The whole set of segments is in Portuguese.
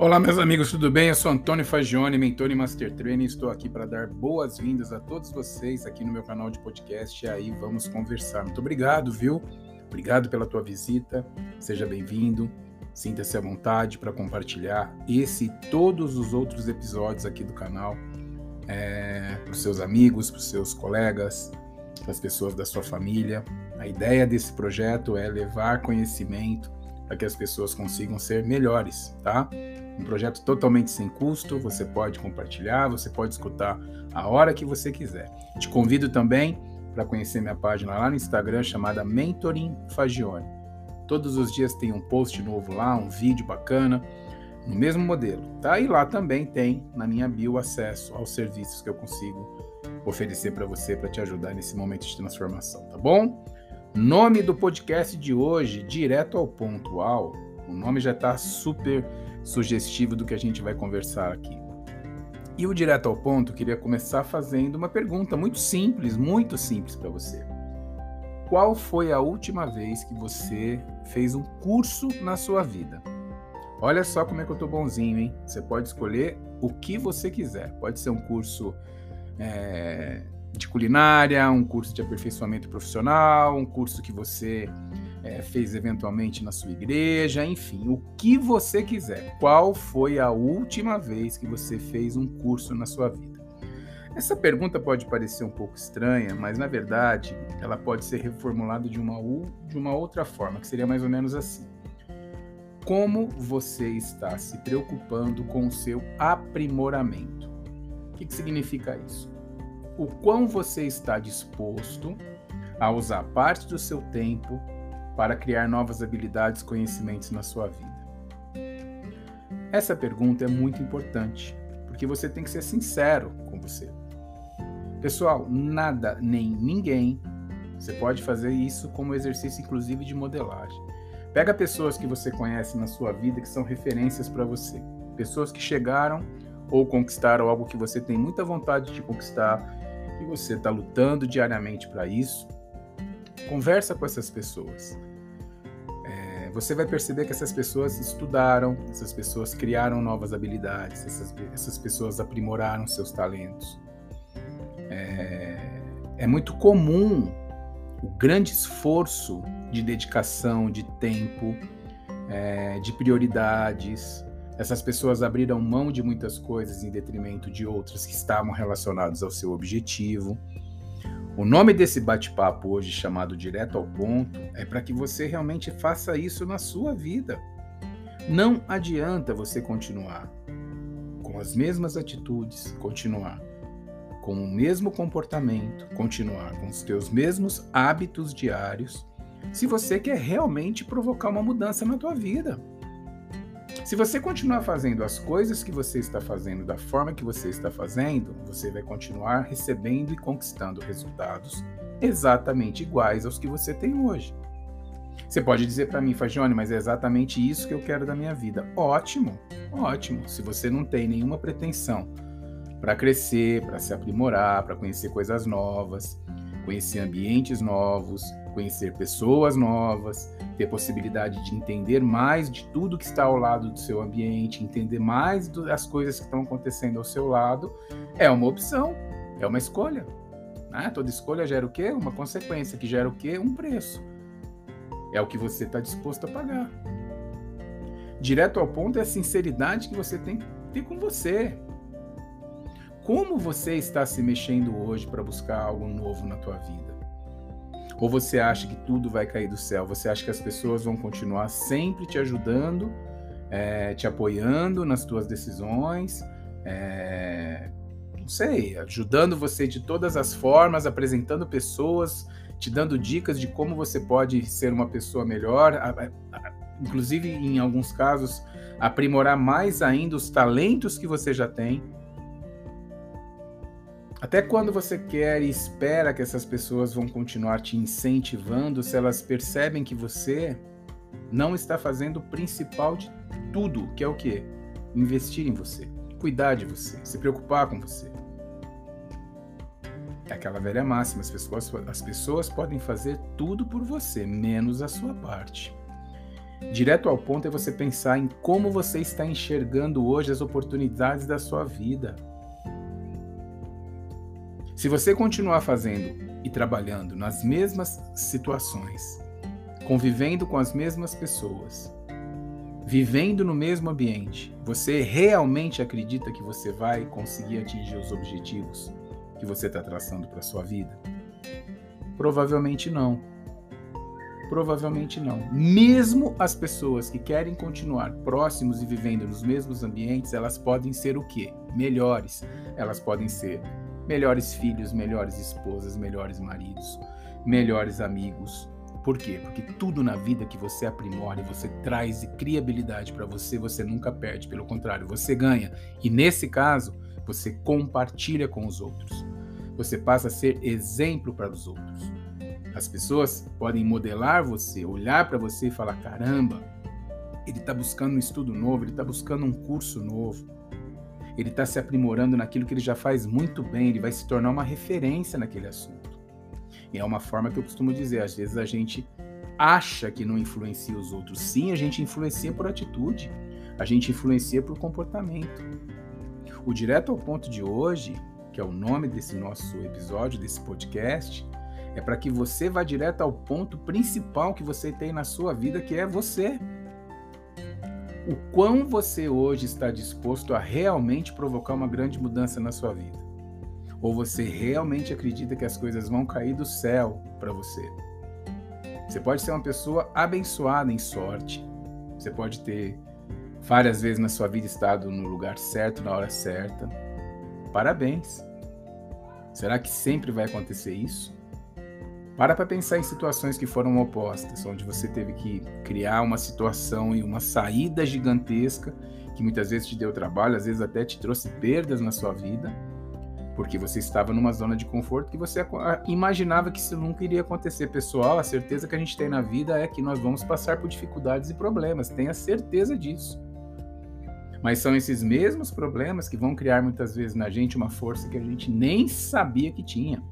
Olá, meus amigos, tudo bem? Eu sou Antônio Fagione, mentor e Master Trainer, e estou aqui para dar boas-vindas a todos vocês aqui no meu canal de podcast. E aí vamos conversar. Muito obrigado, viu? Obrigado pela tua visita. Seja bem-vindo. Sinta-se à vontade para compartilhar esse e todos os outros episódios aqui do canal é, para os seus amigos, para os seus colegas, para as pessoas da sua família. A ideia desse projeto é levar conhecimento para que as pessoas consigam ser melhores, tá? Um projeto totalmente sem custo, você pode compartilhar, você pode escutar a hora que você quiser. Te convido também para conhecer minha página lá no Instagram chamada Mentoring Fagione. Todos os dias tem um post novo lá, um vídeo bacana, no mesmo modelo, tá? E lá também tem na minha bio acesso aos serviços que eu consigo oferecer para você para te ajudar nesse momento de transformação, tá bom? Nome do podcast de hoje, direto ao pontual. O nome já está super sugestivo do que a gente vai conversar aqui. E o direto ao ponto, queria começar fazendo uma pergunta muito simples, muito simples para você. Qual foi a última vez que você fez um curso na sua vida? Olha só como é que eu tô bonzinho, hein? Você pode escolher o que você quiser. Pode ser um curso é, de culinária, um curso de aperfeiçoamento profissional, um curso que você é, fez eventualmente na sua igreja, enfim, o que você quiser. Qual foi a última vez que você fez um curso na sua vida? Essa pergunta pode parecer um pouco estranha, mas na verdade ela pode ser reformulada de uma, de uma outra forma, que seria mais ou menos assim. Como você está se preocupando com o seu aprimoramento? O que, que significa isso? o quão você está disposto a usar parte do seu tempo para criar novas habilidades e conhecimentos na sua vida. Essa pergunta é muito importante, porque você tem que ser sincero com você. Pessoal, nada nem ninguém, você pode fazer isso como exercício inclusive de modelagem. Pega pessoas que você conhece na sua vida que são referências para você, pessoas que chegaram ou conquistaram algo que você tem muita vontade de conquistar e você está lutando diariamente para isso, conversa com essas pessoas. Você vai perceber que essas pessoas estudaram, essas pessoas criaram novas habilidades, essas, essas pessoas aprimoraram seus talentos. É, é muito comum o grande esforço de dedicação, de tempo, é, de prioridades, essas pessoas abriram mão de muitas coisas em detrimento de outras que estavam relacionadas ao seu objetivo. O nome desse bate-papo hoje, chamado Direto ao Ponto, é para que você realmente faça isso na sua vida. Não adianta você continuar com as mesmas atitudes, continuar com o mesmo comportamento, continuar com os teus mesmos hábitos diários, se você quer realmente provocar uma mudança na tua vida. Se você continuar fazendo as coisas que você está fazendo da forma que você está fazendo, você vai continuar recebendo e conquistando resultados exatamente iguais aos que você tem hoje. Você pode dizer para mim, Fagione, mas é exatamente isso que eu quero da minha vida. Ótimo, ótimo. Se você não tem nenhuma pretensão para crescer, para se aprimorar, para conhecer coisas novas, conhecer ambientes novos, conhecer pessoas novas, ter possibilidade de entender mais de tudo que está ao lado do seu ambiente, entender mais das coisas que estão acontecendo ao seu lado, é uma opção, é uma escolha. Né? Toda escolha gera o quê? Uma consequência, que gera o quê? Um preço. É o que você está disposto a pagar. Direto ao ponto é a sinceridade que você tem que ter com você. Como você está se mexendo hoje para buscar algo novo na tua vida? Ou você acha que tudo vai cair do céu? Você acha que as pessoas vão continuar sempre te ajudando, é, te apoiando nas tuas decisões, é, não sei, ajudando você de todas as formas, apresentando pessoas, te dando dicas de como você pode ser uma pessoa melhor, inclusive em alguns casos aprimorar mais ainda os talentos que você já tem. Até quando você quer e espera que essas pessoas vão continuar te incentivando se elas percebem que você não está fazendo o principal de tudo, que é o quê? Investir em você, cuidar de você, se preocupar com você. É aquela velha máxima, as pessoas, as pessoas podem fazer tudo por você, menos a sua parte. Direto ao ponto é você pensar em como você está enxergando hoje as oportunidades da sua vida. Se você continuar fazendo e trabalhando nas mesmas situações, convivendo com as mesmas pessoas, vivendo no mesmo ambiente, você realmente acredita que você vai conseguir atingir os objetivos que você está traçando para sua vida? Provavelmente não. Provavelmente não. Mesmo as pessoas que querem continuar próximos e vivendo nos mesmos ambientes, elas podem ser o quê? Melhores. Elas podem ser melhores filhos, melhores esposas, melhores maridos, melhores amigos. Por quê? Porque tudo na vida que você aprimora e você traz e cria habilidade para você, você nunca perde. Pelo contrário, você ganha. E nesse caso, você compartilha com os outros. Você passa a ser exemplo para os outros. As pessoas podem modelar você, olhar para você e falar: caramba, ele está buscando um estudo novo, ele está buscando um curso novo, ele está se aprimorando naquilo que ele já faz muito bem, ele vai se tornar uma referência naquele assunto. E é uma forma que eu costumo dizer: às vezes a gente acha que não influencia os outros. Sim, a gente influencia por atitude, a gente influencia por comportamento. O direto ao ponto de hoje, que é o nome desse nosso episódio, desse podcast, é para que você vá direto ao ponto principal que você tem na sua vida, que é você. O quão você hoje está disposto a realmente provocar uma grande mudança na sua vida? Ou você realmente acredita que as coisas vão cair do céu para você? Você pode ser uma pessoa abençoada em sorte. Você pode ter várias vezes na sua vida estado no lugar certo, na hora certa. Parabéns. Será que sempre vai acontecer isso? Para para pensar em situações que foram opostas, onde você teve que criar uma situação e uma saída gigantesca que muitas vezes te deu trabalho, às vezes até te trouxe perdas na sua vida, porque você estava numa zona de conforto que você imaginava que isso nunca iria acontecer. Pessoal, a certeza que a gente tem na vida é que nós vamos passar por dificuldades e problemas, tenha certeza disso. Mas são esses mesmos problemas que vão criar muitas vezes na gente uma força que a gente nem sabia que tinha.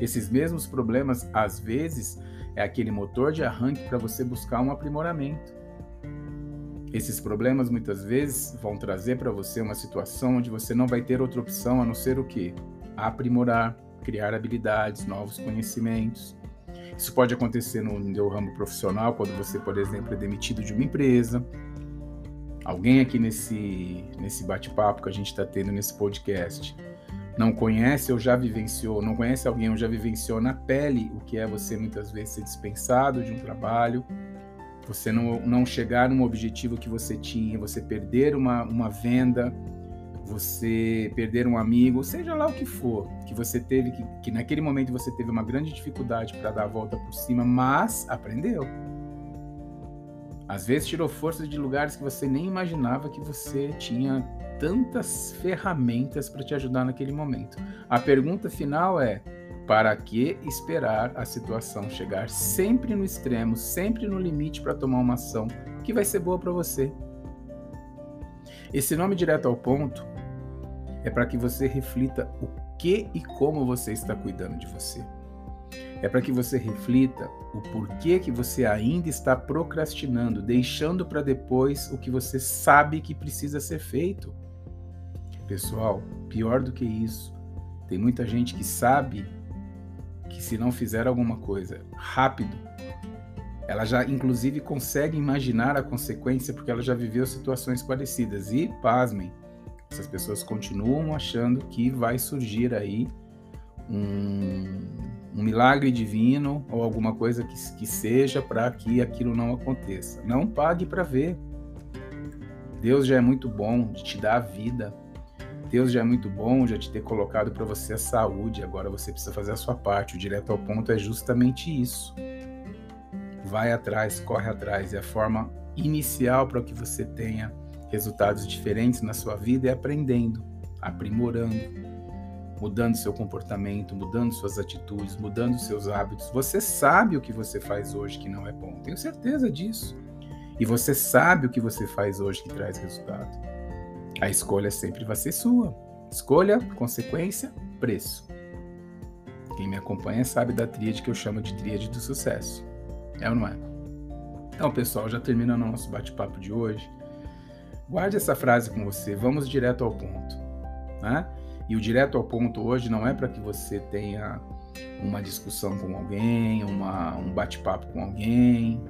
Esses mesmos problemas, às vezes, é aquele motor de arranque para você buscar um aprimoramento. Esses problemas muitas vezes vão trazer para você uma situação onde você não vai ter outra opção a não ser o quê? Aprimorar, criar habilidades, novos conhecimentos. Isso pode acontecer no, no ramo profissional, quando você, por exemplo, é demitido de uma empresa. Alguém aqui nesse, nesse bate-papo que a gente está tendo nesse podcast não conhece ou já vivenciou, não conhece alguém ou já vivenciou na pele o que é você muitas vezes ser dispensado de um trabalho, você não, não chegar num objetivo que você tinha, você perder uma, uma venda, você perder um amigo, seja lá o que for, que você teve, que, que naquele momento você teve uma grande dificuldade para dar a volta por cima, mas aprendeu. Às vezes tirou força de lugares que você nem imaginava que você tinha tantas ferramentas para te ajudar naquele momento. A pergunta final é: para que esperar a situação chegar sempre no extremo, sempre no limite para tomar uma ação que vai ser boa para você? Esse nome direto ao ponto é para que você reflita o que e como você está cuidando de você. É para que você reflita o porquê que você ainda está procrastinando, deixando para depois o que você sabe que precisa ser feito. Pessoal, pior do que isso, tem muita gente que sabe que se não fizer alguma coisa rápido, ela já inclusive consegue imaginar a consequência porque ela já viveu situações parecidas. E, pasmem, essas pessoas continuam achando que vai surgir aí um, um milagre divino ou alguma coisa que, que seja para que aquilo não aconteça. Não pague para ver. Deus já é muito bom de te dar a vida. Deus já é muito bom, já te ter colocado para você a saúde, agora você precisa fazer a sua parte. O direto ao ponto é justamente isso. Vai atrás, corre atrás. E a forma inicial para que você tenha resultados diferentes na sua vida é aprendendo, aprimorando, mudando seu comportamento, mudando suas atitudes, mudando seus hábitos. Você sabe o que você faz hoje que não é bom, tenho certeza disso. E você sabe o que você faz hoje que traz resultado. A escolha sempre vai ser sua. Escolha, consequência, preço. Quem me acompanha sabe da tríade que eu chamo de tríade do sucesso. É ou não é? Então, pessoal, já terminando o nosso bate-papo de hoje, guarde essa frase com você. Vamos direto ao ponto, né? E o direto ao ponto hoje não é para que você tenha uma discussão com alguém, uma, um bate-papo com alguém,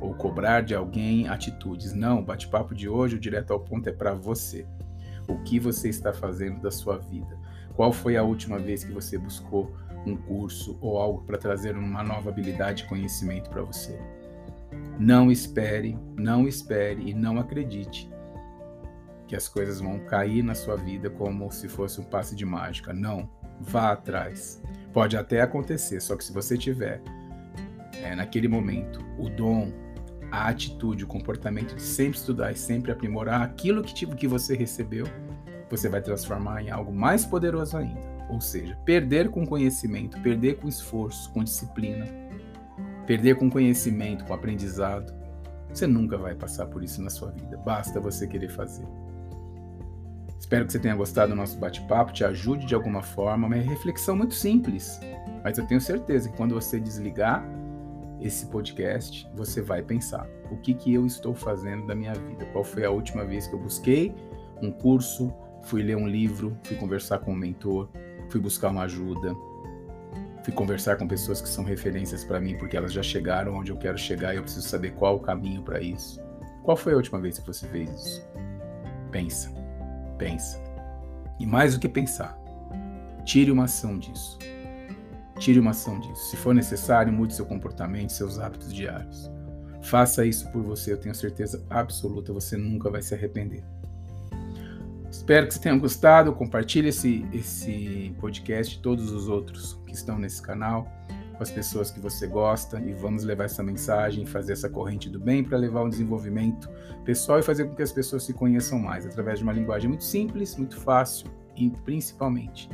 ou cobrar de alguém atitudes. Não, o bate-papo de hoje, o direto ao ponto é para você. O que você está fazendo da sua vida? Qual foi a última vez que você buscou um curso ou algo para trazer uma nova habilidade e conhecimento para você? Não espere, não espere e não acredite que as coisas vão cair na sua vida como se fosse um passe de mágica. Não, vá atrás. Pode até acontecer, só que se você tiver é, naquele momento o dom, a atitude, o comportamento de sempre estudar e sempre aprimorar aquilo que, tipo, que você recebeu, você vai transformar em algo mais poderoso ainda. Ou seja, perder com conhecimento, perder com esforço, com disciplina, perder com conhecimento, com aprendizado. Você nunca vai passar por isso na sua vida, basta você querer fazer. Espero que você tenha gostado do nosso bate-papo, te ajude de alguma forma, uma reflexão muito simples, mas eu tenho certeza que quando você desligar esse podcast, você vai pensar: o que, que eu estou fazendo da minha vida? Qual foi a última vez que eu busquei um curso, fui ler um livro, fui conversar com um mentor, fui buscar uma ajuda, fui conversar com pessoas que são referências para mim porque elas já chegaram onde eu quero chegar e eu preciso saber qual o caminho para isso. Qual foi a última vez que você fez isso? Pensa, pensa. E mais do que pensar, tire uma ação disso. Tire uma ação disso. Se for necessário, mude seu comportamento, seus hábitos diários. Faça isso por você, eu tenho certeza absoluta, você nunca vai se arrepender. Espero que você tenha gostado. Compartilhe esse, esse podcast, todos os outros que estão nesse canal, com as pessoas que você gosta e vamos levar essa mensagem, fazer essa corrente do bem para levar um desenvolvimento pessoal e fazer com que as pessoas se conheçam mais através de uma linguagem muito simples, muito fácil e principalmente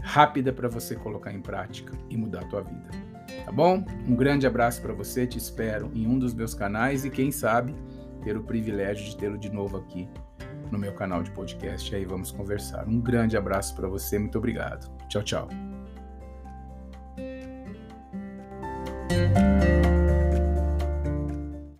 rápida para você colocar em prática e mudar a tua vida. Tá bom? Um grande abraço para você, te espero em um dos meus canais e quem sabe ter o privilégio de tê-lo de novo aqui no meu canal de podcast. Aí vamos conversar. Um grande abraço para você, muito obrigado. Tchau, tchau. Bye.